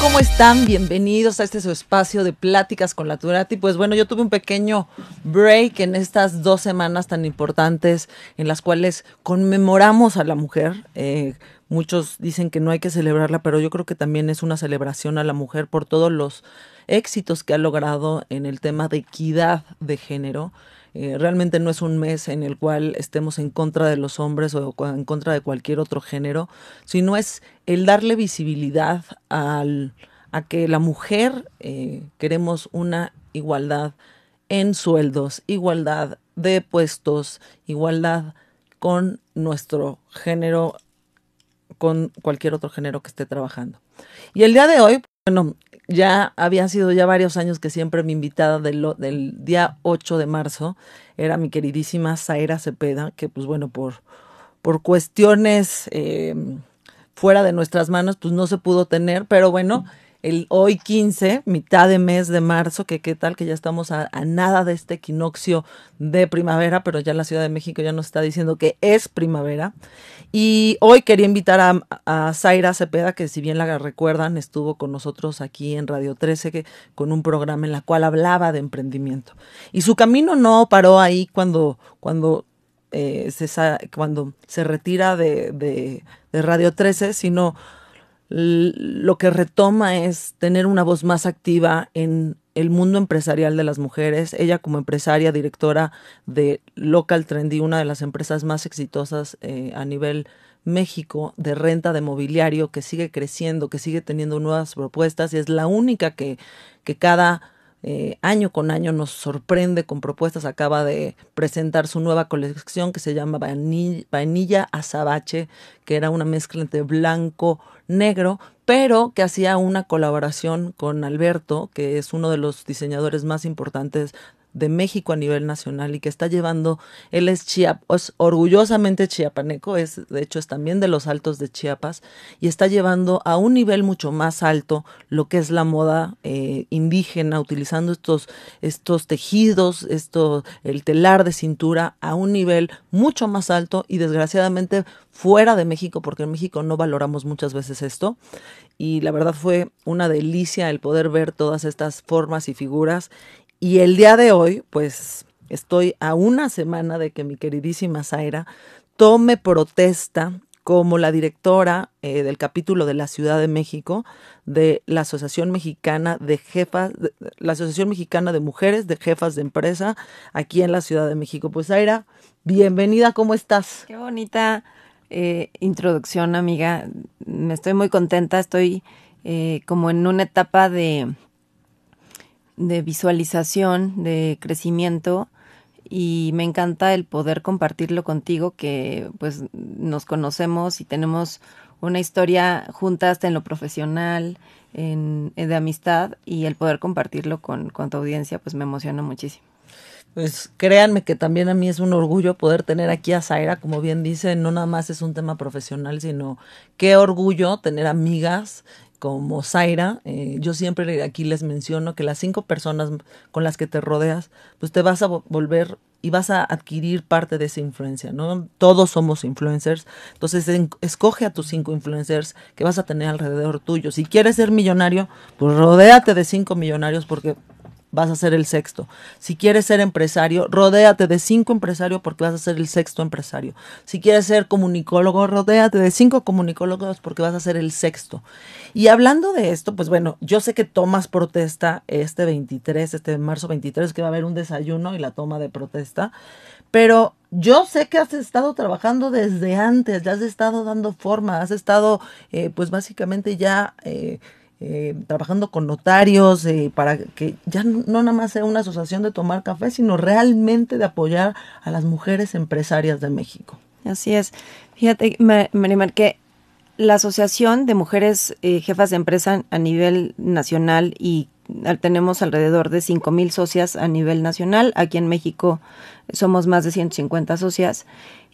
¿cómo están? Bienvenidos a este su espacio de pláticas con la Turati. Pues bueno, yo tuve un pequeño break en estas dos semanas tan importantes en las cuales conmemoramos a la mujer. Eh, muchos dicen que no hay que celebrarla, pero yo creo que también es una celebración a la mujer por todos los éxitos que ha logrado en el tema de equidad de género. Eh, realmente no es un mes en el cual estemos en contra de los hombres o en contra de cualquier otro género, sino es el darle visibilidad al, a que la mujer eh, queremos una igualdad en sueldos, igualdad de puestos, igualdad con nuestro género, con cualquier otro género que esté trabajando. Y el día de hoy, bueno, ya había sido ya varios años que siempre mi invitada del, del día 8 de marzo era mi queridísima Zaira Cepeda, que pues bueno, por, por cuestiones eh, fuera de nuestras manos, pues no se pudo tener, pero bueno, el hoy 15, mitad de mes de marzo, que qué tal que ya estamos a, nada de este equinoccio de primavera, pero ya la Ciudad de México ya nos está diciendo que es primavera. Y hoy quería invitar a, Zaira Cepeda, que si bien la recuerdan, estuvo con nosotros aquí en Radio 13 que, con un programa en la cual hablaba de emprendimiento. Y su camino no paró ahí cuando, cuando eh, se, cuando se retira de, de Radio 13, sino lo que retoma es tener una voz más activa en el mundo empresarial de las mujeres. Ella como empresaria, directora de Local Trendy, una de las empresas más exitosas eh, a nivel México de renta de mobiliario que sigue creciendo, que sigue teniendo nuevas propuestas y es la única que, que cada eh, año con año nos sorprende con propuestas. Acaba de presentar su nueva colección que se llama Vainilla, Azabache, que era una mezcla entre blanco, negro, pero que hacía una colaboración con Alberto, que es uno de los diseñadores más importantes de México a nivel nacional y que está llevando, él es, Chiapas, orgullosamente chiapaneco, es de hecho es también de los altos de Chiapas y está llevando a un nivel mucho más alto lo que es la moda eh, indígena, utilizando estos, estos tejidos, esto, el telar de cintura a un nivel mucho más alto y desgraciadamente fuera de México, porque en México no valoramos muchas veces esto. Y la verdad fue una delicia el poder ver todas estas formas y figuras y el día de hoy, pues estoy a una semana de que mi queridísima Zaira tome protesta como la directora eh, del capítulo de la Ciudad de México de la Asociación Mexicana de Jefas, la Asociación Mexicana de Mujeres de Jefas de Empresa aquí en la Ciudad de México. Pues Zaira, bienvenida, ¿cómo estás? Qué bonita eh, introducción, amiga. Me estoy muy contenta, estoy eh, como en una etapa de de visualización, de crecimiento y me encanta el poder compartirlo contigo que pues nos conocemos y tenemos una historia juntas en lo profesional, en, de amistad y el poder compartirlo con, con tu audiencia pues me emociona muchísimo. Pues créanme que también a mí es un orgullo poder tener aquí a Zaira, como bien dice, no nada más es un tema profesional, sino qué orgullo tener amigas como Zaira, eh, yo siempre aquí les menciono que las cinco personas con las que te rodeas, pues te vas a volver y vas a adquirir parte de esa influencia, ¿no? Todos somos influencers, entonces escoge a tus cinco influencers que vas a tener alrededor tuyo. Si quieres ser millonario, pues rodéate de cinco millonarios porque vas a ser el sexto. Si quieres ser empresario, rodéate de cinco empresarios porque vas a ser el sexto empresario. Si quieres ser comunicólogo, rodéate de cinco comunicólogos porque vas a ser el sexto. Y hablando de esto, pues bueno, yo sé que tomas protesta este 23, este marzo 23, que va a haber un desayuno y la toma de protesta, pero yo sé que has estado trabajando desde antes, ya has estado dando forma, has estado, eh, pues básicamente ya... Eh, eh, trabajando con notarios eh, para que ya no, nada más sea una asociación de tomar café, sino realmente de apoyar a las mujeres empresarias de México. Así es. Fíjate, Marimar, que la Asociación de Mujeres eh, Jefas de Empresa a nivel nacional y tenemos alrededor de 5 mil socias a nivel nacional. Aquí en México somos más de 150 socias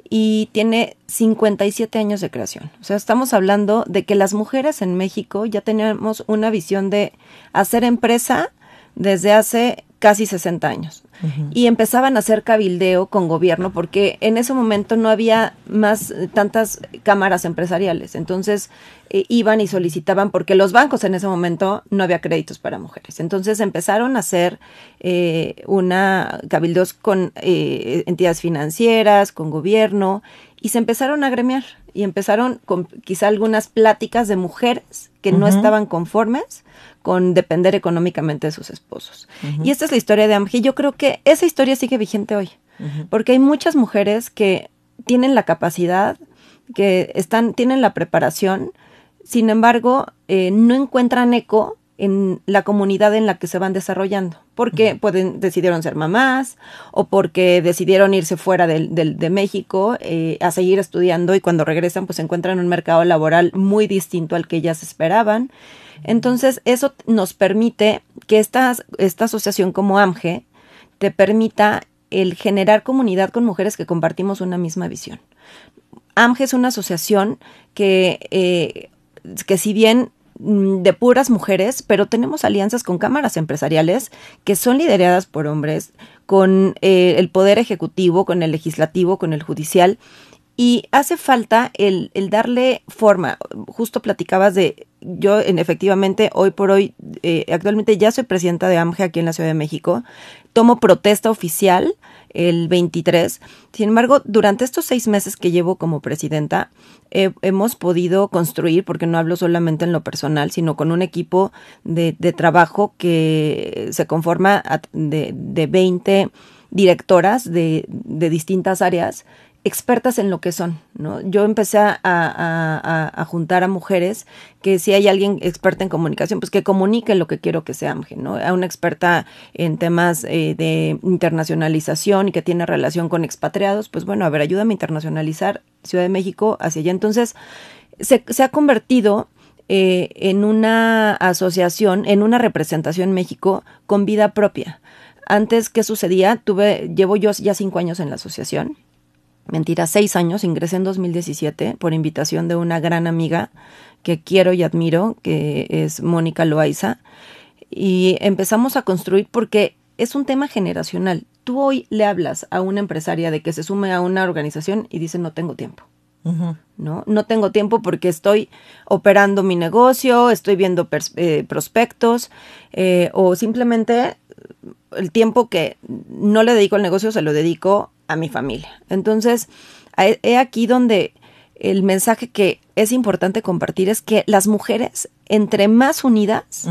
y tiene 57 años de creación. O sea, estamos hablando de que las mujeres en México ya tenemos una visión de hacer empresa desde hace casi 60 años. y empezaban a hacer cabildeo con gobierno porque en ese momento no había más eh, tantas cámaras empresariales. Entonces eh, iban y solicitaban porque los bancos en ese momento no había créditos para mujeres. Entonces empezaron a hacer eh, una cabildos con entidades financieras, con gobierno y se empezaron a gremiar y empezaron con quizá algunas pláticas de mujeres que no estaban conformes con depender económicamente de sus esposos. Y esta es la historia de Amge. Yo creo que esa historia sigue vigente hoy, porque hay muchas mujeres que tienen la capacidad, que están, tienen la preparación, sin embargo, eh, no encuentran eco en la comunidad en la que se van desarrollando, porque pueden, decidieron ser mamás o porque decidieron irse fuera de, de México eh, a seguir estudiando y cuando regresan pues encuentran un mercado laboral muy distinto al que ellas esperaban. Entonces eso nos permite que esta, esta asociación como AMGE te permita el generar comunidad con mujeres que compartimos una misma visión. AMGE es una asociación que, eh, que si bien Mm, de puras mujeres, pero tenemos alianzas con cámaras empresariales que son lideradas por hombres, con eh, el poder ejecutivo, con el legislativo, con el judicial. Y hace falta el, el darle forma. Justo platicabas de, yo en efectivamente hoy por hoy, eh, actualmente ya soy presidenta de AMGE aquí en la Ciudad de México, tomo protesta oficial el 23. Sin embargo, durante estos seis meses que llevo como presidenta, hemos podido construir, porque no hablo solamente en lo personal, sino con un equipo de, trabajo que se conforma de, de 20 directoras de, de distintas áreas expertas en lo que son, ¿no? Yo empecé a, juntar a mujeres que si hay alguien experta en comunicación, pues que comunique lo que quiero que sea ¿no? A una experta en temas eh, de internacionalización y que tiene relación con expatriados, pues bueno, a ver, ayúdame a internacionalizar Ciudad de México hacia allá. Entonces, se, ha convertido eh, en una asociación, en una representación en México con vida propia. Antes, ¿qué sucedía? Tuve, llevo yo ya cinco años en la asociación mentira, seis años, ingresé en 2017 por invitación de una gran amiga que quiero y admiro, que es Mónica Loaiza, y empezamos a construir porque es un tema generacional. Tú hoy le hablas a una empresaria de que se sume a una organización y dice no tengo tiempo. ¿no? No tengo tiempo porque estoy operando mi negocio, estoy viendo eh, prospectos eh, o simplemente el tiempo que no le dedico al negocio se lo dedico a mi familia. Entonces, he aquí donde el mensaje que es importante compartir es que las mujeres, entre más unidas,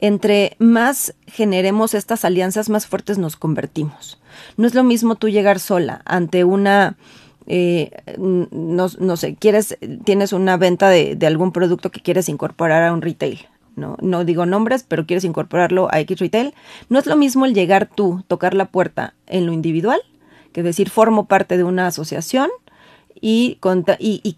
entre más generemos estas alianzas, más fuertes nos convertimos. No es lo mismo tú llegar sola ante una... Eh, no, no, sé, quieres, tienes una venta de, de, algún producto que quieres incorporar a un retail, ¿no? No digo nombres, pero quieres incorporarlo a X retail. No es lo mismo el llegar tú, tocar la puerta en lo individual, que decir formo parte de una asociación y,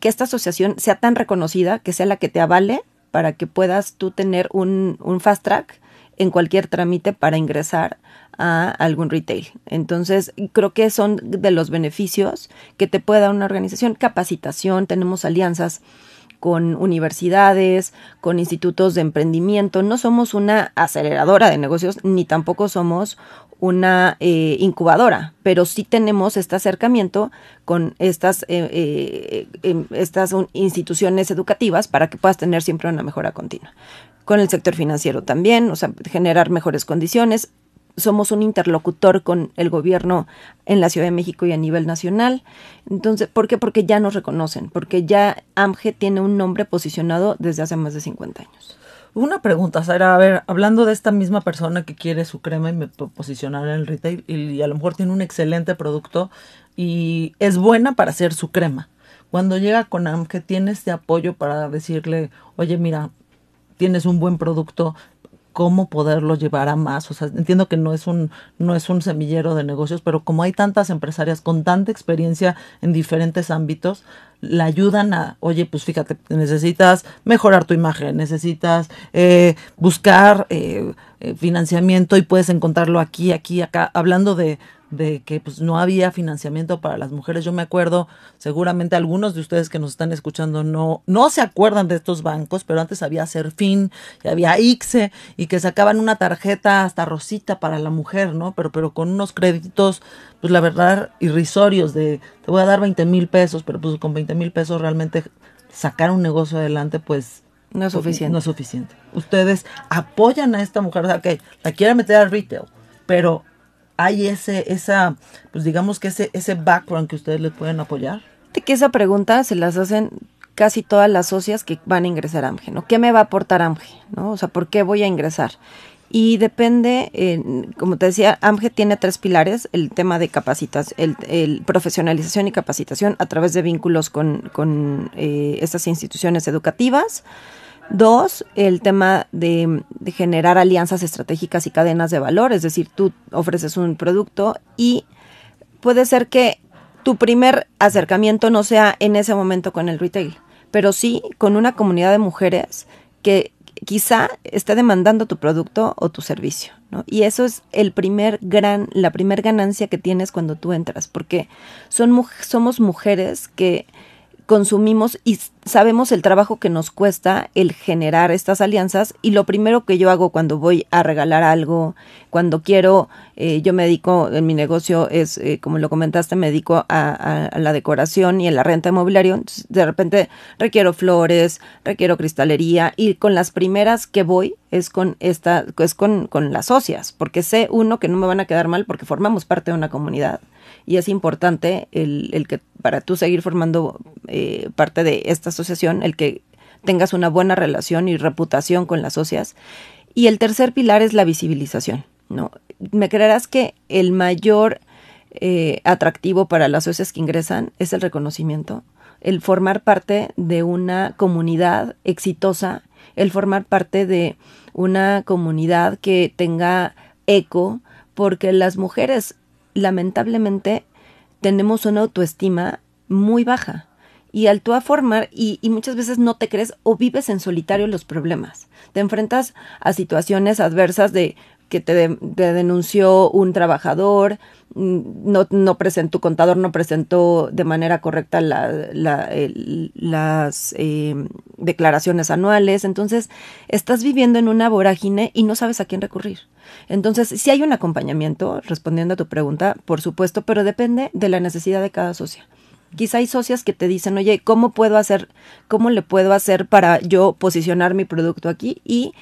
que esta asociación sea tan reconocida que sea la que te avale para que puedas tú tener un, un fast track en cualquier trámite para ingresar a algún retail. Entonces, creo que son de los beneficios que te puede dar una organización. Capacitación, tenemos alianzas con universidades, con institutos de emprendimiento. No somos una aceleradora de negocios, ni tampoco somos una eh, incubadora, pero sí tenemos este acercamiento con estas, eh, eh, em, estas instituciones educativas para que puedas tener siempre una mejora continua. Con el sector financiero también, o sea, generar mejores condiciones. Somos un interlocutor con el gobierno en la Ciudad de México y a nivel nacional. Entonces, ¿por qué? Porque ya nos reconocen, porque ya AMGE tiene un nombre posicionado desde hace más de 50 años. Una pregunta, Sara, a ver, hablando de esta misma persona que quiere su crema y me posicionar en el retail y, a lo mejor tiene un excelente producto y es buena para hacer su crema. Cuando llega con AMGE, tiene este apoyo para decirle, oye, mira, tienes un buen producto, cómo poderlo llevar a más. O sea, entiendo que no es un, no es un semillero de negocios, pero como hay tantas empresarias con tanta experiencia en diferentes ámbitos, la ayudan a, oye, pues fíjate, necesitas mejorar tu imagen, necesitas eh, buscar eh, eh, financiamiento y puedes encontrarlo aquí, aquí, acá, hablando de, de que pues no había financiamiento para las mujeres. Yo me acuerdo, seguramente algunos de ustedes que nos están escuchando no, no se acuerdan de estos bancos, pero antes había Serfín y había ICSE y que sacaban una tarjeta hasta rosita para la mujer, ¿no? Pero, pero con unos créditos, pues la verdad, irrisorios de te voy a dar 20 mil pesos, pero pues con 20 mil pesos realmente sacar un negocio adelante, pues no es suficiente. No es suficiente. Ustedes apoyan a esta mujer, o sea, que la quiera meter al retail, pero hay ese, esa, pues digamos que ese, ese background que ustedes le pueden apoyar? Que esa pregunta se las hacen casi todas las socias que van a ingresar a AMGE, ¿no? ¿Qué me va a aportar AMGE? ¿no? O sea, ¿por qué voy a ingresar? Y depende, como te decía, AMGE tiene tres pilares, el tema de capacitación, el, profesionalización y capacitación a través de vínculos con, con eh, estas instituciones educativas, Dos, el tema de, generar alianzas estratégicas y cadenas de valor, es decir, tú ofreces un producto y puede ser que tu primer acercamiento no sea en ese momento con el retail, pero sí con una comunidad de mujeres que quizá esté demandando tu producto o tu servicio, ¿no? Y eso es el primer gran, la primer ganancia que tienes cuando tú entras, porque son, somos mujeres que consumimos sabemos el trabajo que nos cuesta el generar estas alianzas y lo primero que yo hago cuando voy a regalar algo, cuando quiero, eh, yo me dedico, en mi negocio es, eh, como lo comentaste, me dedico a, la decoración y a la renta inmobiliaria, de repente requiero flores, requiero cristalería y con las primeras que voy es con esta, es con, con las socias, porque sé uno que no me van a quedar mal porque formamos parte de una comunidad y es importante el, el que para tú seguir formando eh, parte de esta asociación, el que tengas una buena relación y reputación con las socias. Y el tercer pilar es la visibilización. ¿no? Me creerás que el mayor eh, atractivo para las socias que ingresan es el reconocimiento, el formar parte de una comunidad exitosa, el formar parte de una comunidad que tenga eco, porque las mujeres lamentablemente tenemos una autoestima muy baja. Y al tú a formar, y, y, muchas veces no te crees o vives en solitario los problemas. Te enfrentas a situaciones adversas de que te, denunció un trabajador, mm, no, no presentó, tu contador no presentó de manera correcta la, las em, declaraciones anuales, entonces estás viviendo en una vorágine y no sabes a quién recurrir. Entonces, si hay un acompañamiento, respondiendo a tu pregunta, por supuesto, pero depende de la necesidad de cada socia. Quizá hay socias que te dicen, oye, ¿cómo puedo hacer, cómo le puedo hacer para yo posicionar mi producto aquí? Y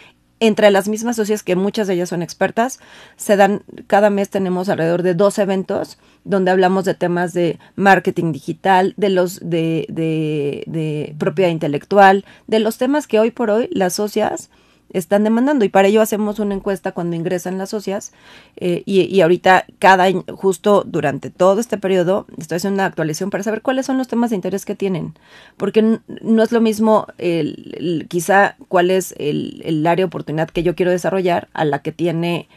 entre las mismas socias, que muchas de ellas son expertas, se dan, cada mes tenemos alrededor de dos eventos donde hablamos de temas de marketing digital, de los de, de, de propiedad intelectual, de los temas que hoy por hoy las socias están demandando. Y para ello hacemos una encuesta cuando ingresan las socias eh, y, ahorita cada justo durante todo este periodo estoy haciendo una actualización para saber cuáles son los temas de interés que tienen. Porque no es lo mismo el, quizá cuál es el, el, área de oportunidad que yo quiero desarrollar a la que tiene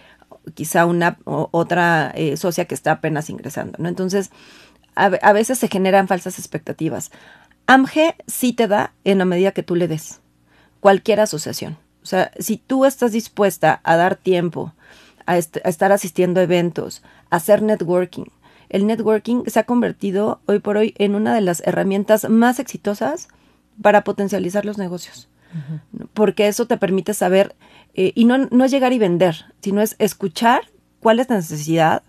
quizá una otra eh, socia que está apenas ingresando no entonces a, a veces se generan falsas expectativas. AMGE sí te da en la medida que tú le des cualquier asociación o sea, si tú estás dispuesta a dar tiempo, a, estar asistiendo a eventos, a hacer networking, el networking se ha convertido hoy por hoy en una de las herramientas más exitosas para potencializar los negocios. Porque eso te permite saber, eh, y no, no es llegar y vender, sino es escuchar cuál es la necesidad,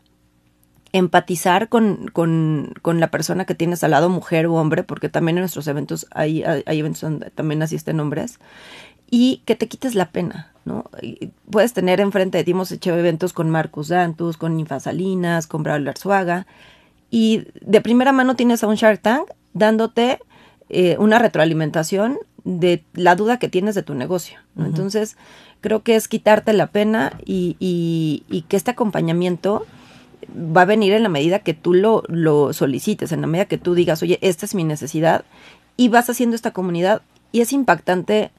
empatizar con, con, con, la persona que tienes al lado, mujer o hombre, porque también en nuestros eventos hay, hay, hay eventos donde también asisten hombres, y que te quites la pena, ¿no? puedes tener enfrente de ti, hemos hecho eventos con Marcus Dantus, con Ninfa Salinas, con Braulio Arzuaga, y de primera mano tienes a un Shark Tank dándote eh, una retroalimentación de la duda que tienes de tu negocio. Entonces, creo que es quitarte la pena y, y, que este acompañamiento va a venir en la medida que tú lo, lo solicites, en la medida que tú digas, oye, esta es mi necesidad, y vas haciendo esta comunidad. Y es impactante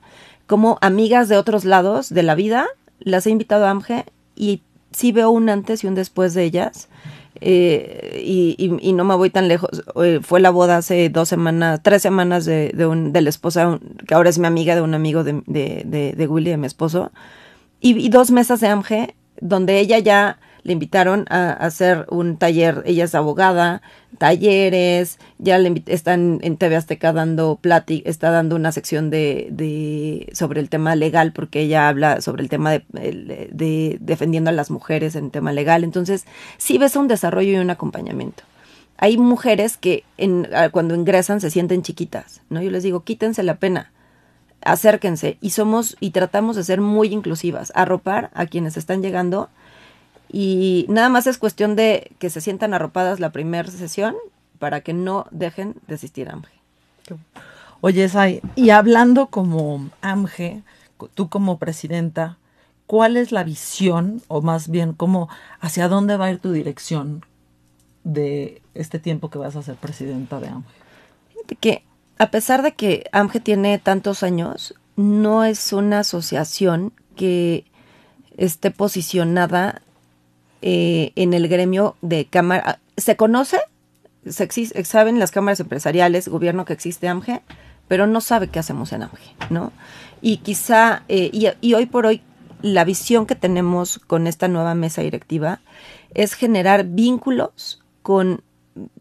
como amigas de otros lados de la vida, las he invitado a AMGE y sí veo un antes y un después de ellas. Eh, y, no me voy tan lejos. Eh, fue la boda hace dos semanas, tres semanas de, de, un, de la esposa, que ahora es mi amiga, de un amigo de, de, de Willy, de mi esposo. Y, dos mesas de AMGE, donde ella ya le invitaron a, hacer un taller, ella es abogada, talleres, ya le están en TV Azteca dando plática, está dando una sección de, de, sobre el tema legal, porque ella habla sobre el tema de, de, defendiendo a las mujeres en tema legal. Entonces, sí ves un desarrollo y un acompañamiento. Hay mujeres que en, cuando ingresan se sienten chiquitas, ¿no? Yo les digo, quítense la pena acérquense y somos y tratamos de ser muy inclusivas, arropar a quienes están llegando y nada más es cuestión de que se sientan arropadas la primera sesión para que no dejen de asistir a AMGE. Oye, Sai, y hablando como AMGE, tú como presidenta, ¿cuál es la visión o más bien cómo hacia dónde va a ir tu dirección de este tiempo que vas a ser presidenta de AMGE? Que a pesar de que AMGE tiene tantos años, no es una asociación que esté posicionada eh, en el gremio de cámara. ¿Se conoce? Se saben las cámaras empresariales, gobierno que existe AMGE, pero no sabe qué hacemos en AMGE, ¿no? Y quizá, eh, y, hoy por hoy, la visión que tenemos con esta nueva mesa directiva es generar vínculos con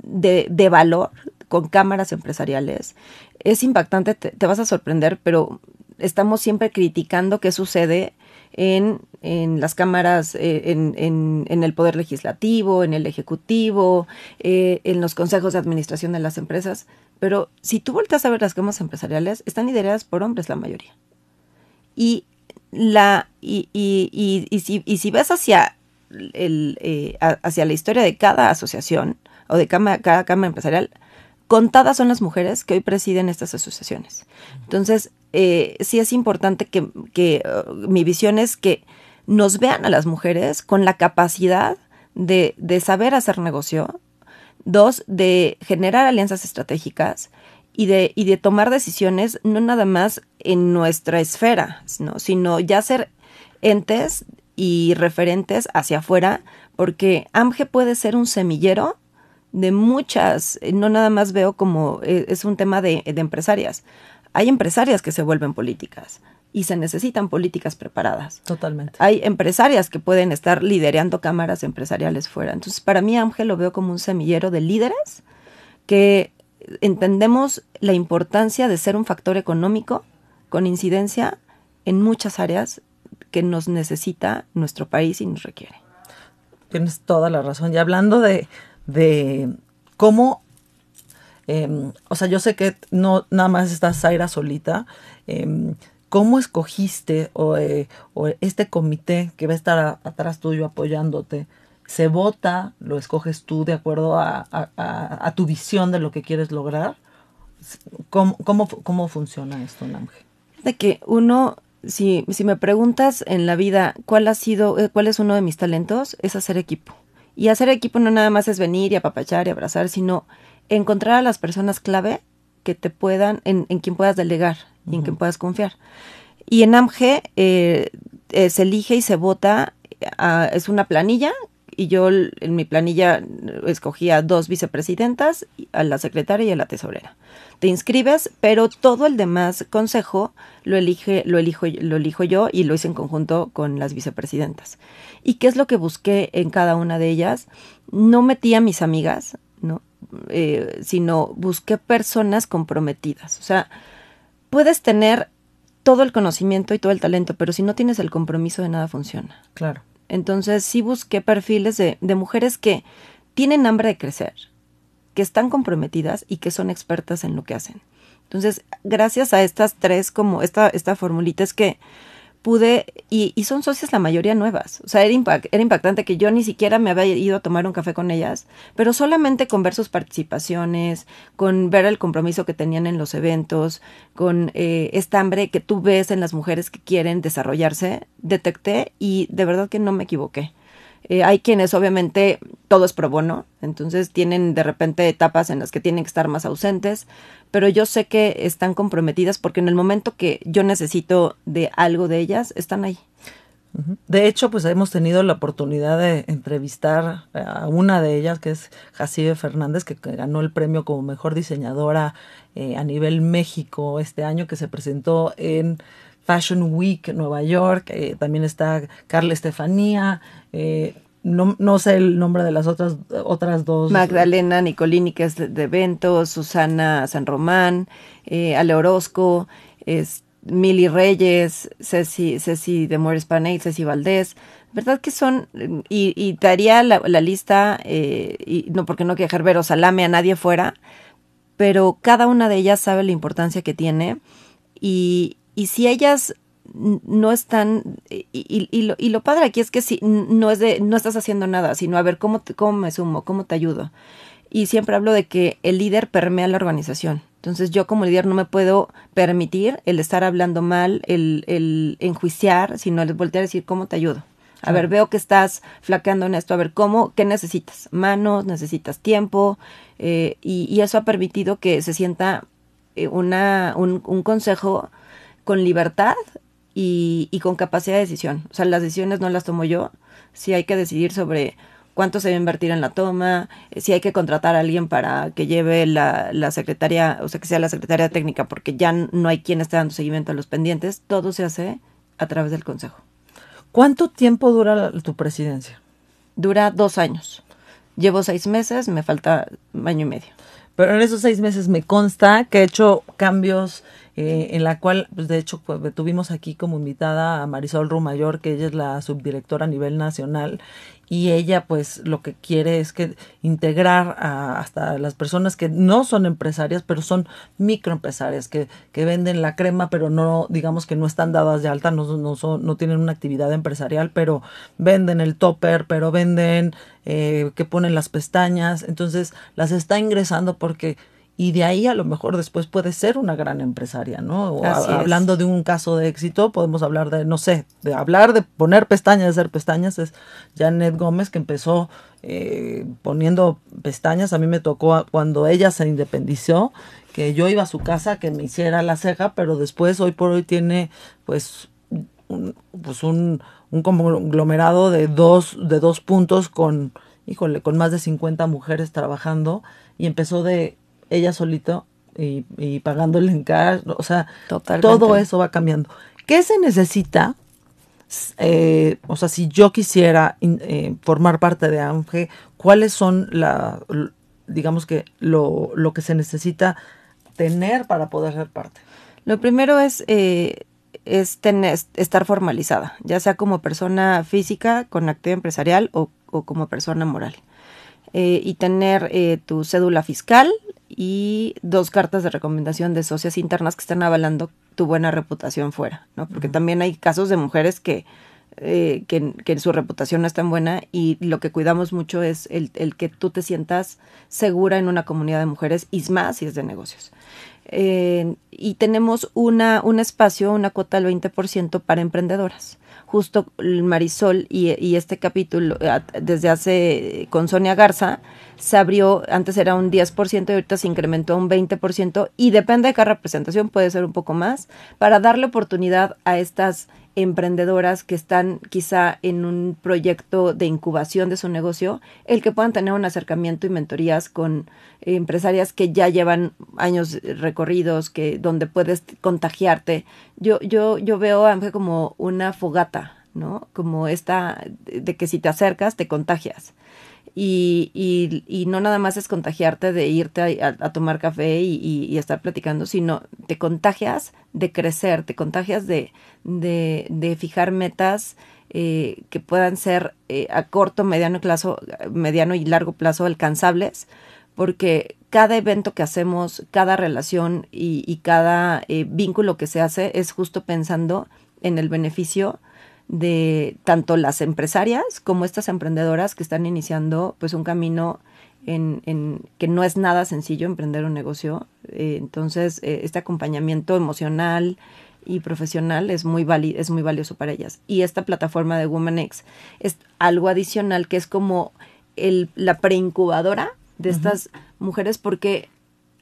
de, de valor con cámaras empresariales. Es impactante, te, vas a sorprender, pero estamos siempre criticando qué sucede en, en las cámaras, eh, en, en, el Poder Legislativo, en el Ejecutivo, eh, en los consejos de administración de las empresas. Pero si tú volteas a ver las cámaras empresariales, están lideradas por hombres la mayoría. Y, la, y, y, y, si, si ves hacia, el, eh, hacia la historia de cada asociación o de cada cámara empresarial, contadas son las mujeres que hoy presiden estas asociaciones. Entonces, eh, sí es importante que, uh, mi visión es que nos vean a las mujeres con la capacidad de, saber hacer negocio, dos, de generar alianzas estratégicas y de, y de tomar decisiones no nada más en nuestra esfera, sino ya ser entes y referentes hacia afuera, porque AMGE puede ser un semillero de muchas, no nada más veo como eh, es un tema de, empresarias. Hay empresarias que se vuelven políticas y se necesitan políticas preparadas. Totalmente. Hay empresarias que pueden estar liderando cámaras empresariales fuera. Entonces, para mí, Ángel lo veo como un semillero de líderes que entendemos la importancia de ser un factor económico con incidencia en muchas áreas que nos necesita nuestro país y nos requiere. Tienes toda la razón. Y hablando de, de cómo, em, o sea, yo sé que no nada más está Zaira solita, em, ¿cómo escogiste eh, o, este comité que va a estar atrás tuyo apoyándote? ¿Se vota, lo escoges tú de acuerdo a, tu visión de lo que quieres lograr? ¿Cómo, cómo, funciona esto, Namge? De que uno si, si, me preguntas en la vida cuál ha sido, eh, cuál es uno de mis talentos, es hacer equipo. Y hacer equipo no nada más es venir y apapachar y abrazar, sino encontrar a las personas clave que te puedan, en, en quien puedas delegar y en quien puedas confiar. Y en AMGE eh, eh, se elige y se vota, ah, es una planilla, y yo en mi planilla escogía dos vicepresidentas, a la secretaria y a la tesorera. Te inscribes, pero todo el demás consejo lo elige, lo elijo, lo elijo yo y lo hice en conjunto con las vicepresidentas. ¿Y qué es lo que busqué en cada una de ellas? No metí a mis amigas, ¿no? Eh, sino busqué personas comprometidas. O sea, puedes tener todo el conocimiento y todo el talento, pero si no tienes el compromiso de nada funciona. Claro. Entonces sí busqué perfiles de, de mujeres que tienen hambre de crecer, que están comprometidas y que son expertas en lo que hacen. Entonces, gracias a estas tres, como esta, esta formulita, es que pude, y, y, son socias la mayoría nuevas. O sea, era, era, impactante que yo ni siquiera me había ido a tomar un café con ellas, pero solamente con ver sus participaciones, con ver el compromiso que tenían en los eventos, con eh, esta hambre que tú ves en las mujeres que quieren desarrollarse, detecté y de verdad que no me equivoqué. Eh, hay quienes obviamente todo es pro bono, entonces tienen de repente etapas en las que tienen que estar más ausentes, pero yo sé que están comprometidas porque en el momento que yo necesito de algo de ellas, están ahí. De hecho, pues hemos tenido la oportunidad de entrevistar a una de ellas, que es Jacibe Fernández, que ganó el premio como mejor diseñadora eh, a nivel México este año, que se presentó en Fashion Week Nueva York. Eh, también está Carla Estefanía. Eh, no, no sé el nombre de las otras, otras dos. Magdalena Nicolini, que es de, eventos, Susana San Román, eh, Ale Orozco, es, Mili Reyes, Ceci, de Morris Panay, Ceci Valdés. ¿Verdad que son? Y, y daría la, la lista, eh, y no porque no ver o salame a nadie fuera, pero cada una de ellas sabe la importancia que tiene. Y, y si ellas no están y, y, lo, y, lo, padre aquí es que si no es de no estás haciendo nada sino a ver cómo te, cómo me sumo cómo te ayudo y siempre hablo de que el líder permea la organización entonces yo como líder no me puedo permitir el estar hablando mal el, el enjuiciar sino el voltear a decir cómo te ayudo a ver, veo que estás flaqueando en esto. A ver, ¿cómo? ¿Qué necesitas? Manos, necesitas tiempo. Eh, y, y, eso ha permitido que se sienta eh, una, un, un, consejo con libertad y, y, con capacidad de decisión. O sea, las decisiones no las tomo yo. Si hay que decidir sobre cuánto se va a invertir en la toma, eh, si hay que contratar a alguien para que lleve la, la secretaria, o sea, que sea la secretaria técnica, porque ya no hay quien esté dando seguimiento a los pendientes, todo se hace a través del consejo. ¿Cuánto tiempo dura tu presidencia? Dura dos años. Llevo seis meses, me falta año y medio. Pero en esos seis meses me consta que he hecho cambios eh, en la cual, pues de hecho, pues, tuvimos aquí como invitada a Marisol Rumayor, que ella es la subdirectora a nivel nacional, y ella pues lo que quiere es que integrar a, hasta las personas que no son empresarias, pero son microempresarias, que, que venden la crema, pero no, digamos que no están dadas de alta, no, no, son, no tienen una actividad empresarial, pero venden el topper, pero venden eh, que ponen las pestañas, entonces las está ingresando porque y de ahí a lo mejor después puede ser una gran empresaria, ¿no? O a, hablando de un caso de éxito, podemos hablar de, no sé, de hablar de poner pestañas, de hacer pestañas, es Janet Gómez que empezó eh, poniendo pestañas, a mí me tocó cuando ella se independizó, que yo iba a su casa que me hiciera la ceja, pero después hoy por hoy tiene pues un, pues un, un conglomerado de dos, de dos puntos con, híjole, con más de 50 mujeres trabajando y empezó de ella solito y, y pagándole en cash, o sea, Totalmente. todo eso va cambiando. ¿Qué se necesita? Eh, o sea, si yo quisiera eh, formar parte de ANGE, ¿cuáles son la, digamos que lo, lo, que se necesita tener para poder ser parte? Lo primero es, eh, es tener, estar formalizada, ya sea como persona física con actividad empresarial o, o como persona moral. Eh, y tener eh, tu cédula fiscal y dos cartas de recomendación de socias internas que están avalando tu buena reputación fuera, ¿no? Porque uh -huh. también hay casos de mujeres que, eh, que, que, su reputación no es tan buena y lo que cuidamos mucho es el, el, que tú te sientas segura en una comunidad de mujeres y más si es de negocios. Eh, y tenemos una, un espacio, una cuota del 20% para emprendedoras. Justo Marisol y, y, este capítulo desde hace con Sonia Garza se abrió, antes era un 10% y ahorita se incrementó a un 20% y depende de cada representación, puede ser un poco más, para darle oportunidad a estas emprendedoras que están quizá en un proyecto de incubación de su negocio, el que puedan tener un acercamiento y mentorías con empresarias que ya llevan años recorridos, que donde puedes contagiarte. Yo, yo, yo veo a Ángel como una fogata, ¿no? Como esta de que si te acercas te contagias. Y, y, y, no nada más es contagiarte de irte a, tomar café y, estar platicando, sino te contagias de crecer, te contagias de, de, de fijar metas eh, que puedan ser eh, a corto, mediano, plazo, mediano y largo plazo alcanzables, porque cada evento que hacemos, cada relación y, cada eh, vínculo que se hace es justo pensando en el beneficio de tanto las empresarias como estas emprendedoras que están iniciando pues un camino en, en que no es nada sencillo emprender un negocio. Eh, entonces, eh, este acompañamiento emocional y profesional es muy, vali es muy valioso para ellas. Y esta plataforma de WomanX es algo adicional que es como el, la preincubadora de estas uh -huh. mujeres porque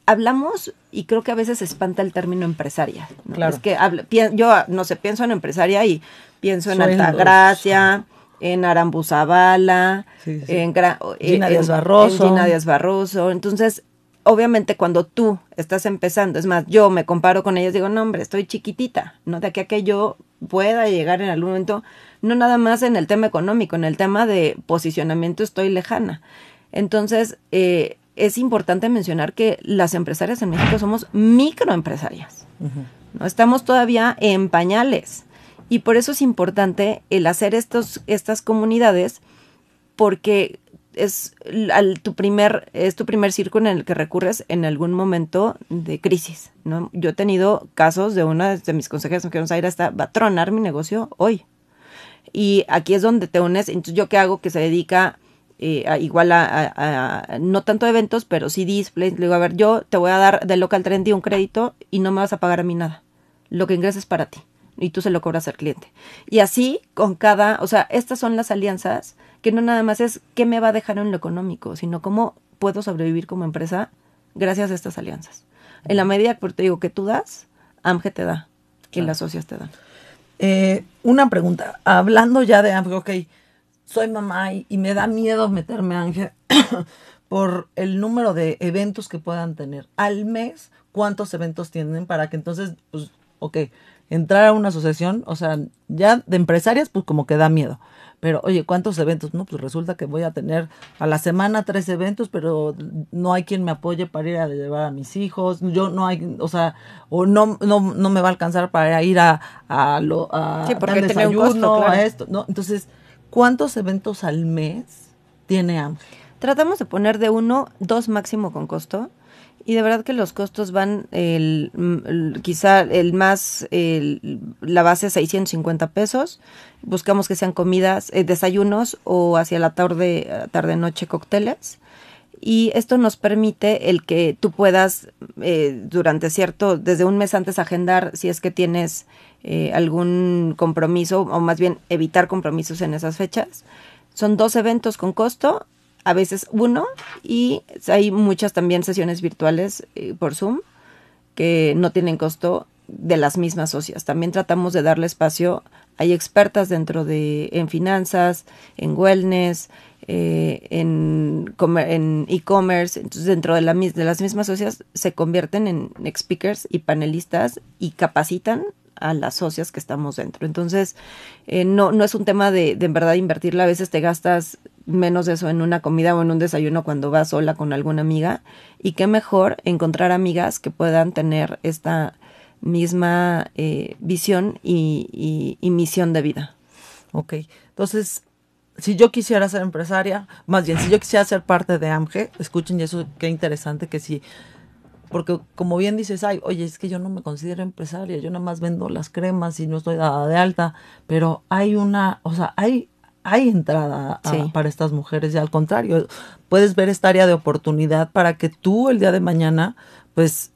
hablamos y creo que a veces espanta el término empresaria. ¿no? Claro. Es que habla, yo, no sé, pienso en empresaria y pienso en Altagracia, en Arambuzabala, sí, sí. en, Gina Díaz Barroso. En Gina Díaz Barroso. Entonces, obviamente cuando tú estás empezando, es más, yo me comparo con ellas, digo, no, hombre, estoy chiquitita, ¿no? De aquí a que yo pueda llegar en algún momento, no nada más en el tema económico, en el tema de posicionamiento estoy lejana. Entonces, eh, es importante mencionar que las empresarias en México somos microempresarias. ¿no? Estamos todavía en pañales. Y por eso es importante el hacer estos, estas comunidades, porque es al, tu primer es tu primer círculo en el que recurres en algún momento de crisis no yo he tenido casos de una de mis consejeras que dijeron Zaira está va a tronar mi negocio hoy. Y aquí es donde te unes. Entonces yo qué hago que se dedica eh, igual a, no tanto eventos pero sí displays. Le digo a ver yo te voy a dar de local trendy un crédito y no me vas a pagar a mí nada. Lo que ingreses para ti y tú se lo cobras al cliente y así con cada o sea estas son las alianzas que no nada más es qué me va a dejar en lo económico, sino cómo puedo sobrevivir como empresa gracias a estas alianzas. En la medida que te digo que tú das, AMGE te da y las socias te dan. Eh, una pregunta, hablando ya de AMGE, ok, soy mamá y, me da miedo meterme a AMGE por el número de eventos que puedan tener. Al mes, ¿cuántos eventos tienen para que entonces, pues, ok, entrar a una asociación, o sea, ya de empresarias, pues como que da miedo. Pero, oye, ¿cuántos eventos? No, pues resulta que voy a tener a la semana tres eventos, pero no hay quien me apoye para ir a llevar a mis hijos. Yo no hay, o sea, o no, no, no me va a alcanzar para ir a, a lo, a sí, porque desayuno, a esto, ¿no? Entonces, ¿cuántos eventos al mes tiene AMGE? Tratamos de poner de uno, dos máximo con costo y de verdad que los costos van, el, quizá el más, la base 650 pesos. Buscamos que sean comidas, eh, desayunos o hacia la tarde, tarde-noche cócteles. Y esto nos permite el que tú puedas eh, durante cierto, desde un mes antes agendar si es que tienes eh, algún compromiso o más bien evitar compromisos en esas fechas. Son dos eventos con costo a veces uno y hay muchas también sesiones virtuales eh, por Zoom que no tienen costo de las mismas socias. También tratamos de darle espacio. Hay expertas dentro de en finanzas, en wellness, eh, en e-commerce. Entonces, dentro de, la, de las mismas socias se convierten en speakers y panelistas y capacitan a las socias que estamos dentro. Entonces, eh, no, no es un tema de, de en verdad invertirla. A veces te gastas menos eso en una comida o en un desayuno cuando vas sola con alguna amiga. Y qué mejor encontrar amigas que puedan tener esta misma eh, visión y, misión de vida. Ok, entonces, si yo quisiera ser empresaria, más bien, si yo quisiera ser parte de AMGE, escuchen, eso qué interesante que si porque como bien dices, ay, oye, es que yo no me considero empresaria, yo nada más vendo las cremas y no estoy dada de alta, pero hay una, o sea, hay, hay entrada para estas mujeres y al contrario, puedes ver esta área de oportunidad para que tú el día de mañana, pues,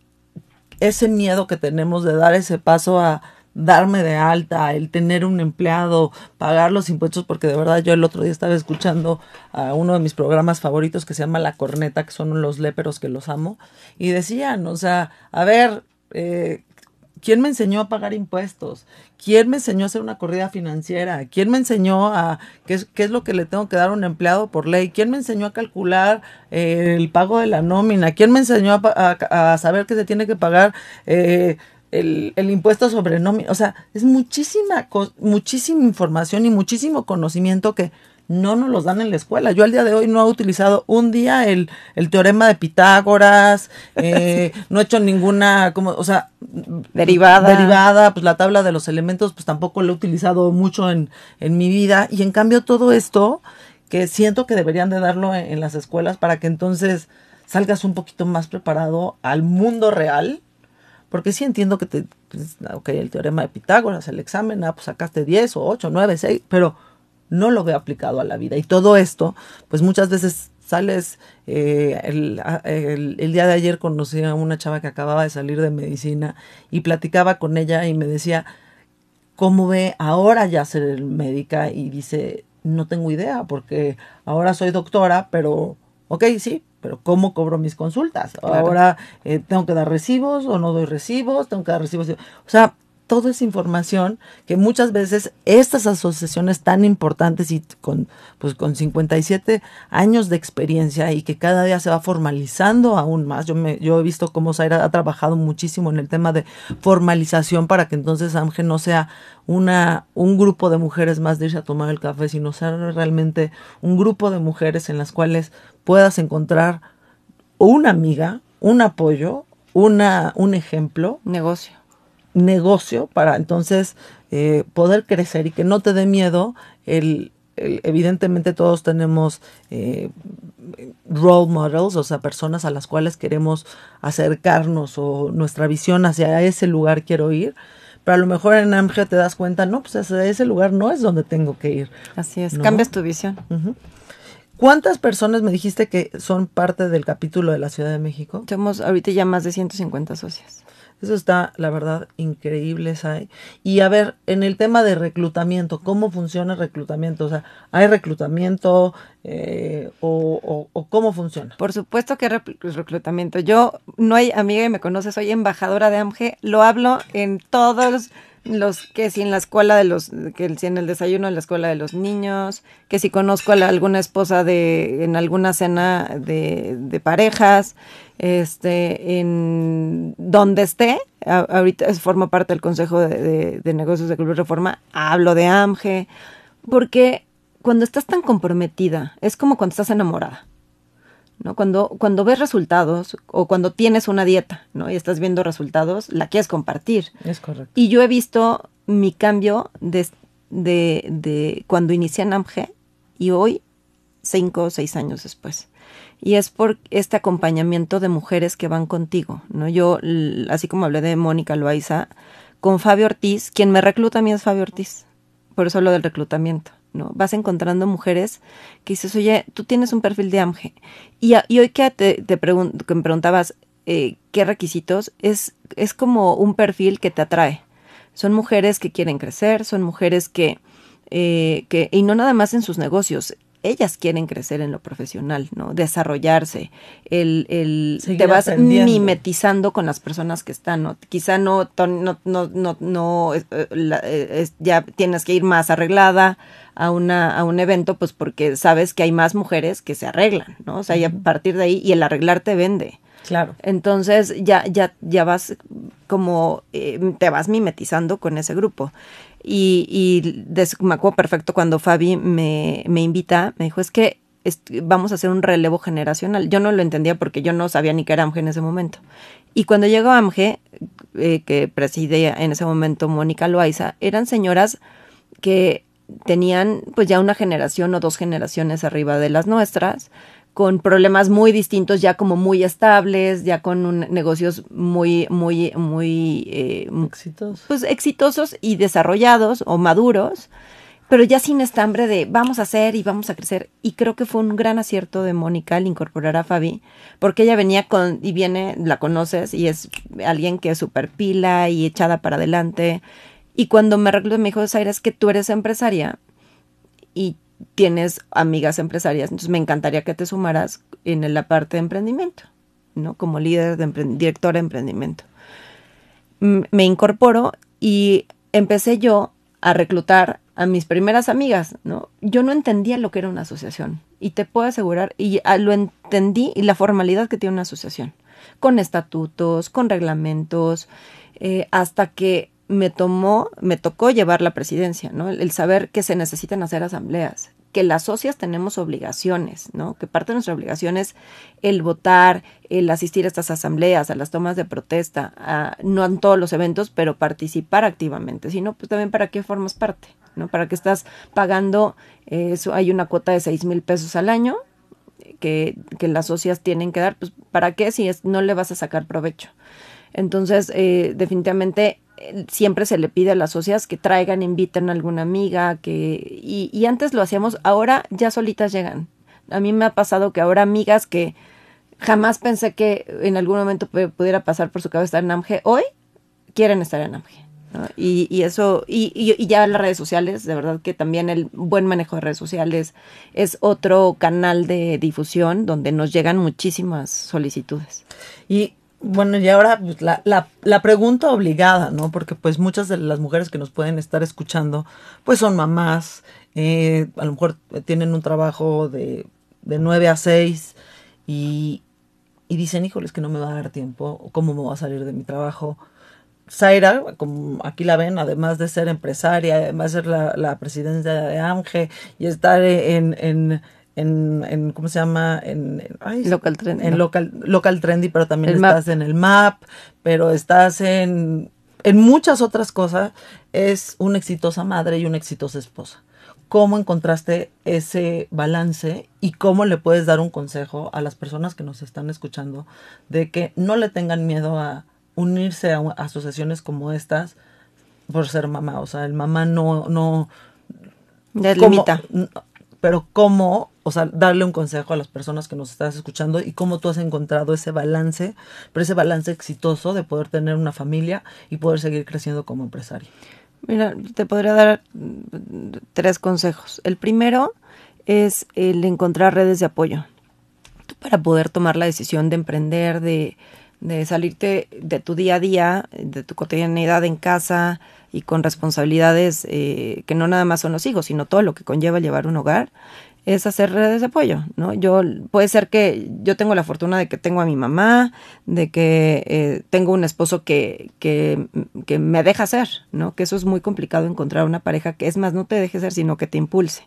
ese miedo que tenemos de dar ese paso a darme de alta, el tener un empleado, pagar los impuestos, porque de verdad yo el otro día estaba escuchando a uno de mis programas favoritos que se llama La Corneta, que son los léperos que los amo, y decían, o sea, a ver, eh, ¿quién me enseñó a pagar impuestos? ¿Quién me enseñó a hacer una corrida financiera? ¿Quién me enseñó a qué es, qué es lo que le tengo que dar a un empleado por ley? ¿Quién me enseñó a calcular eh, el pago de la nómina? ¿Quién me enseñó a, saber que se tiene que pagar eh, el, el impuesto sobre nómina. O sea, es muchísima, muchísima información y muchísimo conocimiento que no nos los dan en la escuela. Yo al día de hoy no he utilizado un día el, el teorema de Pitágoras, eh, no he hecho ninguna, como, o sea, derivada. Derivada, pues la tabla de los elementos, pues tampoco lo he utilizado mucho en, en mi vida. Y en cambio todo esto, que siento que deberían de darlo en las escuelas para que entonces salgas un poquito más preparado al mundo real porque sí entiendo que te, pues, ok, el teorema de Pitágoras, el examen, ah, pues sacaste 10 o 8, 9, 6, pero no lo veo aplicado a la vida. Y todo esto, pues muchas veces sales, eh, el, el, día de ayer conocí a una chava que acababa de salir de medicina y platicaba con ella y me decía, ¿cómo ve ahora ya ser médica? Y dice, no tengo idea porque ahora soy doctora, pero, ok, sí, pero ¿cómo cobro mis consultas? Ahora eh, tengo que dar recibos o no doy recibos, tengo que dar recibos. O sea, toda esa información que muchas veces estas asociaciones tan importantes y con, pues, con 57 años de experiencia y que cada día se va formalizando aún más. Yo, me, yo he visto cómo Zaira ha trabajado muchísimo en el tema de formalización para que entonces AMGE no sea una, un grupo de mujeres más de irse a tomar el café, sino sea realmente un grupo de mujeres en las cuales puedas encontrar una amiga, un apoyo, una, un ejemplo. Negocio negocio para entonces eh, poder crecer y que no te dé miedo el, evidentemente todos tenemos eh, role models, o sea, personas a las cuales queremos acercarnos o nuestra visión hacia ese lugar quiero ir, pero a lo mejor en AMGE te das cuenta, no, pues ese, ese lugar no es donde tengo que ir. Así es, cambias tu visión. ¿Cuántas personas me dijiste que son parte del capítulo de la Ciudad de México? Tenemos ahorita ya más de 150 socias. Eso está, la verdad, increíble, Sai. Y a ver, en el tema de reclutamiento, ¿cómo funciona el reclutamiento? O sea, ¿hay reclutamiento eh, o, o, cómo funciona? Por supuesto que hay reclutamiento. Yo, no hay amiga que me conoce, soy embajadora de AMGE, lo hablo en todos los que si en la escuela de los que si en el desayuno en la escuela de los niños que si conozco a alguna esposa de en alguna cena de, de parejas este, en donde esté, ahorita forma parte del Consejo de, Negocios de Club Reforma, hablo de AMGE, porque cuando estás tan comprometida, es como cuando estás enamorada. ¿No? Cuando, cuando ves resultados o cuando tienes una dieta ¿no? y estás viendo resultados, la quieres compartir. Es correcto. Y yo he visto mi cambio de, de, de cuando inicié en AMGE y hoy, cinco o seis años después y es por este acompañamiento de mujeres que van contigo, ¿no? Yo, así como hablé de Mónica Loaiza, con Fabio Ortiz, quien me recluta a mí es Fabio Ortiz, por eso lo del reclutamiento, ¿no? Vas encontrando mujeres que dices, oye, tú tienes un perfil de AMGE, y, hoy que, te, te que me preguntabas eh, qué requisitos, es, es como un perfil que te atrae. Son mujeres que quieren crecer, son mujeres que, eh, que, y no nada más en sus negocios, ellas quieren crecer en lo profesional, ¿no? Desarrollarse, el, el te vas mimetizando con las personas que están, ¿no? Quizá no, no, no, no, no eh, ya tienes que ir más arreglada a una, a un evento, pues porque sabes que hay más mujeres que se arreglan, ¿no? O sea, y a partir de ahí, y el arreglar te vende. Claro. Entonces ya, ya, ya vas como, eh, te vas mimetizando con ese grupo. Y, y me acuerdo perfecto cuando Fabi me, me invita, me dijo, es que vamos a hacer un relevo generacional. Yo no lo entendía porque yo no sabía ni qué era AMGE en ese momento. Y cuando llegó AMGE, eh, que presidía en ese momento Mónica Loaiza, eran señoras que tenían pues ya una generación o dos generaciones arriba de las nuestras, con problemas muy distintos, ya como muy estables, ya con negocios muy, muy, muy eh, exitosos. Pues exitosos y desarrollados o maduros, pero ya sin estambre de vamos a hacer y vamos a crecer. Y creo que fue un gran acierto de Mónica el incorporar a Fabi, porque ella venía con, y viene, la conoces, y es alguien que es súper pila y echada para adelante. Y cuando me reclutó me dijo, Zaira, es que tú eres empresaria y tienes amigas empresarias, entonces me encantaría que te sumaras en la parte de emprendimiento, ¿no? Como líder de directora de emprendimiento. Me incorporo y empecé yo a reclutar a mis primeras amigas, ¿no? Yo no entendía lo que era una asociación y te puedo asegurar, y lo entendí y la formalidad que tiene una asociación, con estatutos, con reglamentos, eh, hasta que me tomó, me tocó llevar la presidencia, ¿no? El, saber que se necesitan hacer asambleas, que las socias tenemos obligaciones, ¿no? Que parte de nuestra obligación es el votar, el asistir a estas asambleas, a las tomas de protesta, no en todos los eventos, pero participar activamente, sino pues también para qué formas parte, ¿no? Para qué estás pagando, eso hay una cuota de seis mil pesos al año que, que las socias tienen que dar, pues para qué si es, no le vas a sacar provecho. Entonces, eh, definitivamente siempre se le pide a las socias que traigan, inviten a alguna amiga, que y, y, antes lo hacíamos, ahora ya solitas llegan. A mí me ha pasado que ahora amigas que jamás pensé que en algún momento pudiera pasar por su cabeza estar en AMGE, hoy quieren estar en AMGE. Y, y, eso, y, y, ya las redes sociales, de verdad que también el buen manejo de redes sociales es otro canal de difusión donde nos llegan muchísimas solicitudes. Y Bueno, y ahora pues, la, la, la, pregunta obligada, ¿no? Porque pues muchas de las mujeres que nos pueden estar escuchando, pues son mamás, eh, a lo mejor tienen un trabajo de, de 9 a 6 y, y dicen, híjoles, que no me va a dar tiempo, cómo me voy a salir de mi trabajo. Zaira, como aquí la ven, además de ser empresaria, además de ser la, la presidenta de AMGE y estar en, en, ¿cómo se llama? En, local trendy. En local, local trendy, pero también estás en el MAP, pero estás en, en muchas otras cosas. Es una exitosa madre y una exitosa esposa. ¿Cómo encontraste ese balance y cómo le puedes dar un consejo a las personas que nos están escuchando de que no le tengan miedo a unirse a, asociaciones como estas por ser mamá. O sea, el mamá no, no. limita. Pero cómo, o sea, darle un consejo a las personas que nos estás escuchando y cómo tú has encontrado ese balance, pero ese balance exitoso de poder tener una familia y poder seguir creciendo como empresario. Mira, te podría dar tres consejos. El primero es el encontrar redes de apoyo. para poder tomar la decisión de emprender, de, de salirte de tu día a día, de tu cotidianidad en casa y con responsabilidades eh, que no nada más son los hijos, sino todo lo que conlleva llevar un hogar, es hacer redes de apoyo, ¿no? Yo, puede ser que yo tengo la fortuna de que tengo a mi mamá, de que eh, tengo un esposo que, que, que me deja ser, ¿no? Que eso es muy complicado encontrar una pareja que es más, no te deje ser, sino que te impulse.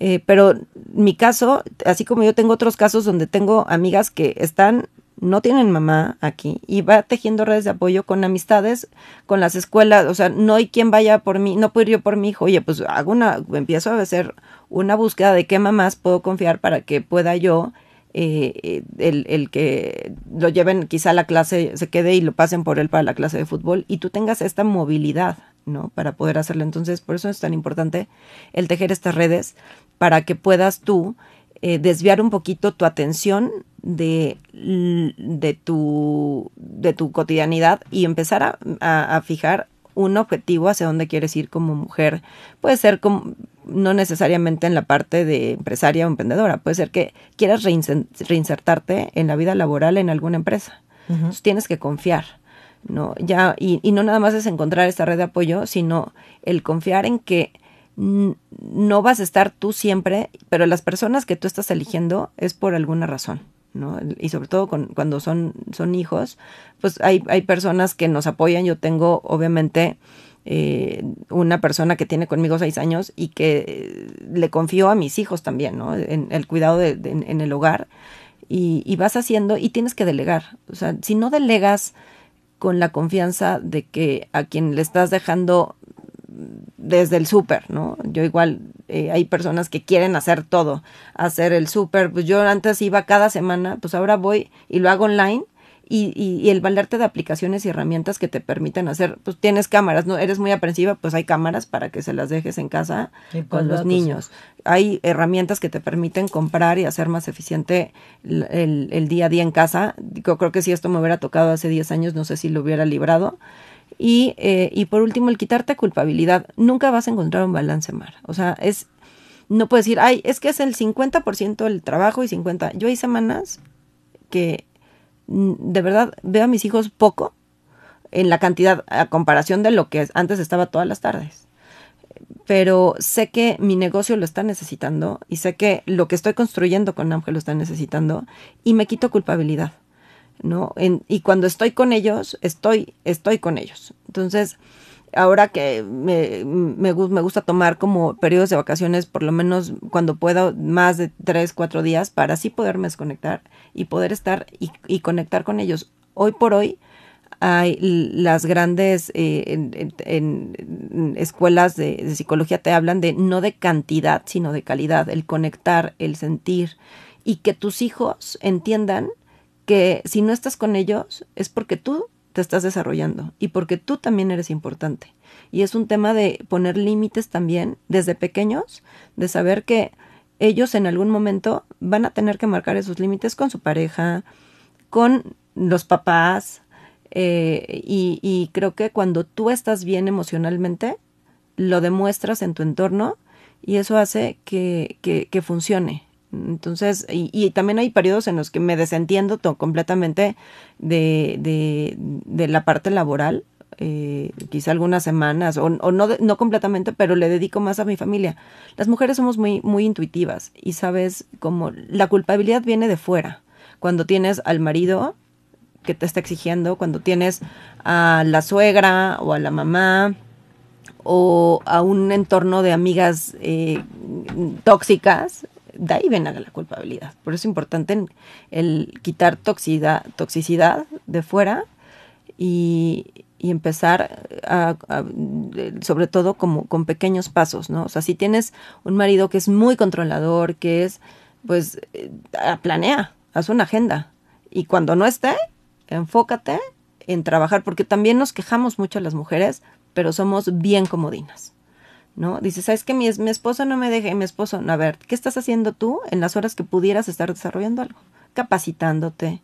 Eh, pero mi caso, así como yo tengo otros casos donde tengo amigas que están no tienen mamá aquí y va tejiendo redes de apoyo con amistades, con las escuelas, o sea, no hay quien vaya por mí, no puedo ir yo por mi hijo, oye, pues hago una, empiezo a hacer una búsqueda de qué mamás puedo confiar para que pueda yo, eh, el, el, que lo lleven quizá a la clase, se quede y lo pasen por él para la clase de fútbol y tú tengas esta movilidad, ¿no? Para poder hacerlo. Entonces, por eso es tan importante el tejer estas redes para que puedas tú eh, desviar un poquito tu atención de, de, tu, de tu cotidianidad y empezar a, fijar un objetivo hacia dónde quieres ir como mujer. Puede ser como, no necesariamente en la parte de empresaria o emprendedora, puede ser que quieras reinsertarte en la vida laboral en alguna empresa. tienes que confiar. ¿no? Ya, y, y no nada más es encontrar esta red de apoyo, sino el confiar en que no vas a estar tú siempre, pero las personas que tú estás eligiendo es por alguna razón. ¿no? Y sobre todo con, cuando son, son hijos, pues hay, hay personas que nos apoyan. Yo tengo, obviamente, eh, una persona que tiene conmigo seis años y que eh, le confío a mis hijos también, ¿no? En el cuidado de, en el hogar. Y, y, vas haciendo y tienes que delegar. O sea, si no delegas con la confianza de que a quien le estás dejando desde el súper, ¿no? Yo igual, eh, hay personas que quieren hacer todo, hacer el súper, pues yo antes iba cada semana, pues ahora voy y lo hago online y, y, el valerte de aplicaciones y herramientas que te permiten hacer, pues tienes cámaras, ¿no? Eres muy aprensiva, pues hay cámaras para que se las dejes en casa con los niños. Hay herramientas que te permiten comprar y hacer más eficiente el, el, día a día en casa. Yo creo que si esto me hubiera tocado hace 10 años, no sé si lo hubiera librado. Y, eh, y por último, el quitarte culpabilidad. Nunca vas a encontrar un balance, Mar. O sea, es, no puedes decir, ay, es que es el 50% el trabajo y 50%. Yo hay semanas que mm, de verdad veo a mis hijos poco en la cantidad a comparación de lo que antes estaba todas las tardes. Pero sé que mi negocio lo está necesitando y sé que lo que estoy construyendo con Ángel lo está necesitando y me quito culpabilidad. ¿No? y cuando estoy con ellos, estoy, estoy con ellos. Entonces, ahora que me, me, me, gusta tomar como periodos de vacaciones, por lo menos cuando pueda, más de tres, cuatro días, para así poderme desconectar y poder estar y, conectar con ellos. Hoy por hoy hay las grandes eh, en, escuelas de psicología te hablan de no de cantidad, sino de calidad, el conectar, el sentir y que tus hijos entiendan que si no estás con ellos es porque tú te estás desarrollando y porque tú también eres importante. Y es un tema de poner límites también desde pequeños, de saber que ellos en algún momento van a tener que marcar esos límites con su pareja, con los papás, eh, y, creo que cuando tú estás bien emocionalmente, lo demuestras en tu entorno y eso hace que, que, que funcione, Entonces, y, también hay periodos en los que me desentiendo completamente de, de, de, la parte laboral, eh, quizá algunas semanas, o, o, no, no completamente, pero le dedico más a mi familia. Las mujeres somos muy, muy intuitivas y sabes como la culpabilidad viene de fuera. Cuando tienes al marido que te está exigiendo, cuando tienes a la suegra o a la mamá o a un entorno de amigas eh, tóxicas, de ahí viene la culpabilidad. Por eso es importante el quitar toxicidad, toxicidad de fuera y, empezar a, sobre todo como con pequeños pasos, ¿no? O sea, si tienes un marido que es muy controlador, que es, pues, eh, planea, haz una agenda. Y cuando no esté, enfócate en trabajar, porque también nos quejamos mucho las mujeres, pero somos bien comodinas. ¿No? Dices, ¿sabes que mi, mi esposo no me deja? mi esposo, a ver, ¿qué estás haciendo tú en las horas que pudieras estar desarrollando algo? Capacitándote,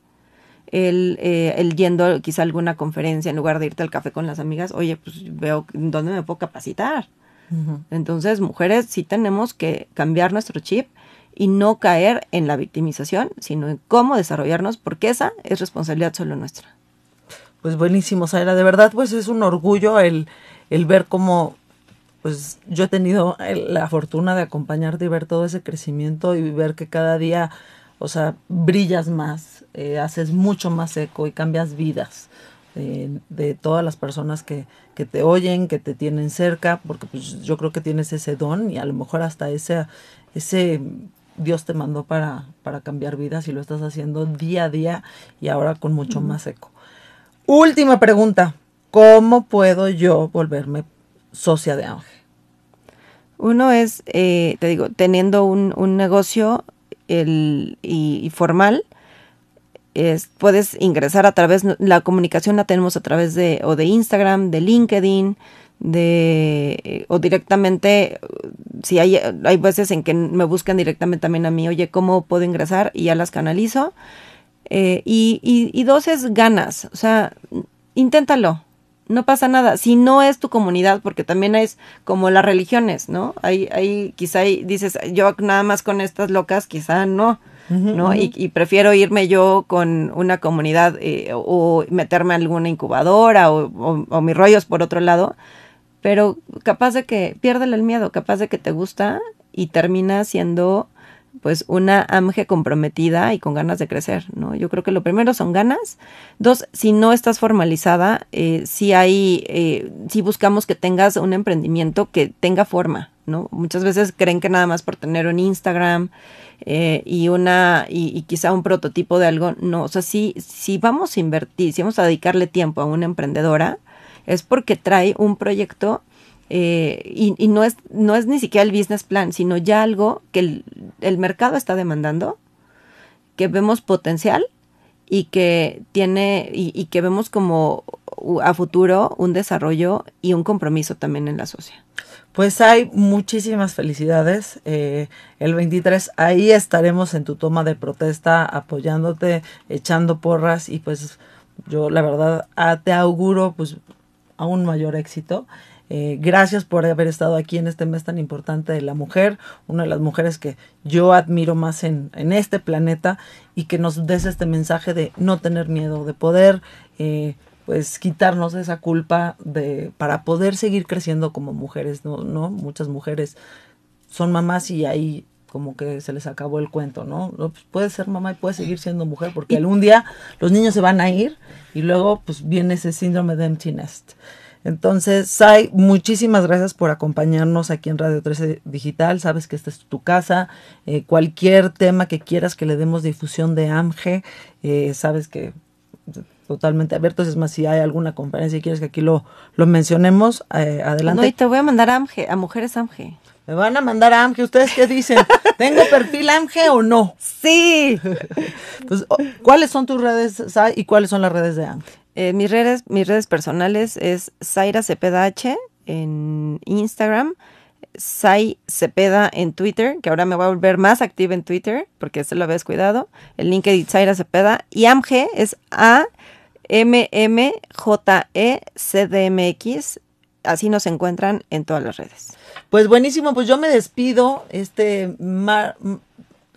el, eh, el yendo quizá a alguna conferencia en lugar de irte al café con las amigas, oye, pues veo dónde me puedo capacitar. Entonces, mujeres, sí tenemos que cambiar nuestro chip y no caer en la victimización, sino en cómo desarrollarnos, porque esa es responsabilidad solo nuestra. Pues buenísimo, Zaira, de verdad pues es un orgullo el, el ver cómo pues yo he tenido la fortuna de acompañarte y ver todo ese crecimiento y ver que cada día, o sea, brillas más, eh, haces mucho más eco y cambias vidas eh, de todas las personas que, que te oyen, que te tienen cerca, porque pues yo creo que tienes ese don y a lo mejor hasta ese, ese Dios te mandó para, para cambiar vidas y lo estás haciendo día a día y ahora con mucho más eco. Última pregunta. ¿Cómo puedo yo volverme socia de Ángel? Uno es, eh, te digo, teniendo un, un negocio el, y, formal, es, puedes ingresar a través, la comunicación la tenemos a través de, o de Instagram, de LinkedIn, de o directamente si hay hay veces en que me buscan directamente también a mí oye cómo puedo ingresar y ya las canalizo. Eh, y, y, dos es ganas o sea inténtalo no pasa nada si no es tu comunidad porque también es como las religiones no hay hay quizá dices yo nada más con estas locas quizá no ¿no? y, prefiero irme yo con una comunidad eh, o meterme a alguna incubadora o, o, o mis rollos por otro lado pero capaz de que piérdele el miedo, capaz de que te gusta y termina siendo pues una AMGE comprometida y con ganas de crecer, ¿no? Yo creo que lo primero son ganas. Dos, si no estás formalizada, eh, si hay, eh, si buscamos que tengas un emprendimiento que tenga forma, ¿no? Muchas veces creen que nada más por tener un Instagram eh, y una, y, y, quizá un prototipo de algo, no, o sea, si, si vamos a invertir, si vamos a dedicarle tiempo a una emprendedora, es porque trae un proyecto eh, y, no, es, no es ni siquiera el business plan, sino ya algo que el, mercado está demandando, que vemos potencial y que tiene y, que vemos como a futuro un desarrollo y un compromiso también en la sociedad. Pues hay muchísimas felicidades. Eh, el 23 ahí estaremos en tu toma de protesta apoyándote, echando porras y pues yo la verdad te auguro pues un mayor éxito. Eh, gracias por haber estado aquí en este mes tan importante de la mujer, una de las mujeres que yo admiro más en, en este planeta y que nos des este mensaje de no tener miedo, de poder eh, pues quitarnos esa culpa de para poder seguir creciendo como mujeres, ¿no? ¿no? Muchas mujeres son mamás y ahí como que se les acabó el cuento, ¿no? Pues puede ser mamá y puede seguir siendo mujer porque algún día los niños se van a ir y luego pues viene ese síndrome de empty nest. Entonces, Sai, muchísimas gracias por acompañarnos aquí en Radio 13 Digital. Sabes que esta es tu casa. Eh, cualquier tema que quieras que le demos difusión de AMGE, eh, sabes que totalmente abiertos. Es más, si hay alguna conferencia y quieres que aquí lo, lo mencionemos, eh, adelante. No, y te voy a mandar a AMGE, a Mujeres AMGE. Me van a mandar a AMGE. ¿Ustedes qué dicen? ¿Tengo perfil AMGE o no? Sí. pues, ¿cuáles son tus redes, Sai, y cuáles son las redes de AMGE? Eh, mis, redes, mis redes personales es Zaira Cepeda H en Instagram, Sai Cepeda en Twitter, que ahora me voy a volver más activa en Twitter porque se lo había descuidado. El LinkedIn Zaira Cepeda. Y AMG es A M M J E C D M X. Así nos encuentran en todas las redes. Pues buenísimo, pues yo me despido. Este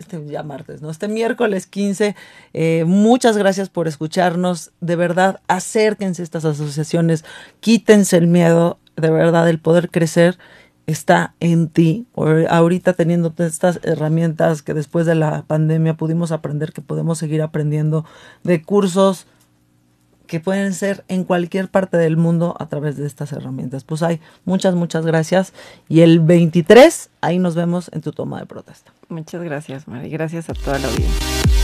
este ya martes, ¿no? Este miércoles 15. Eh, muchas gracias por escucharnos. De verdad, acérquense a estas asociaciones, quítense el miedo, de verdad, el poder crecer está en ti. ahorita teniendo estas herramientas que después de la pandemia pudimos aprender, que podemos seguir aprendiendo de cursos que pueden ser en cualquier parte del mundo a través de estas herramientas. Pues hay muchas, muchas gracias. Y el 23, ahí nos vemos en tu toma de protesta. Muchas gracias, Mari. Gracias a toda la audiencia.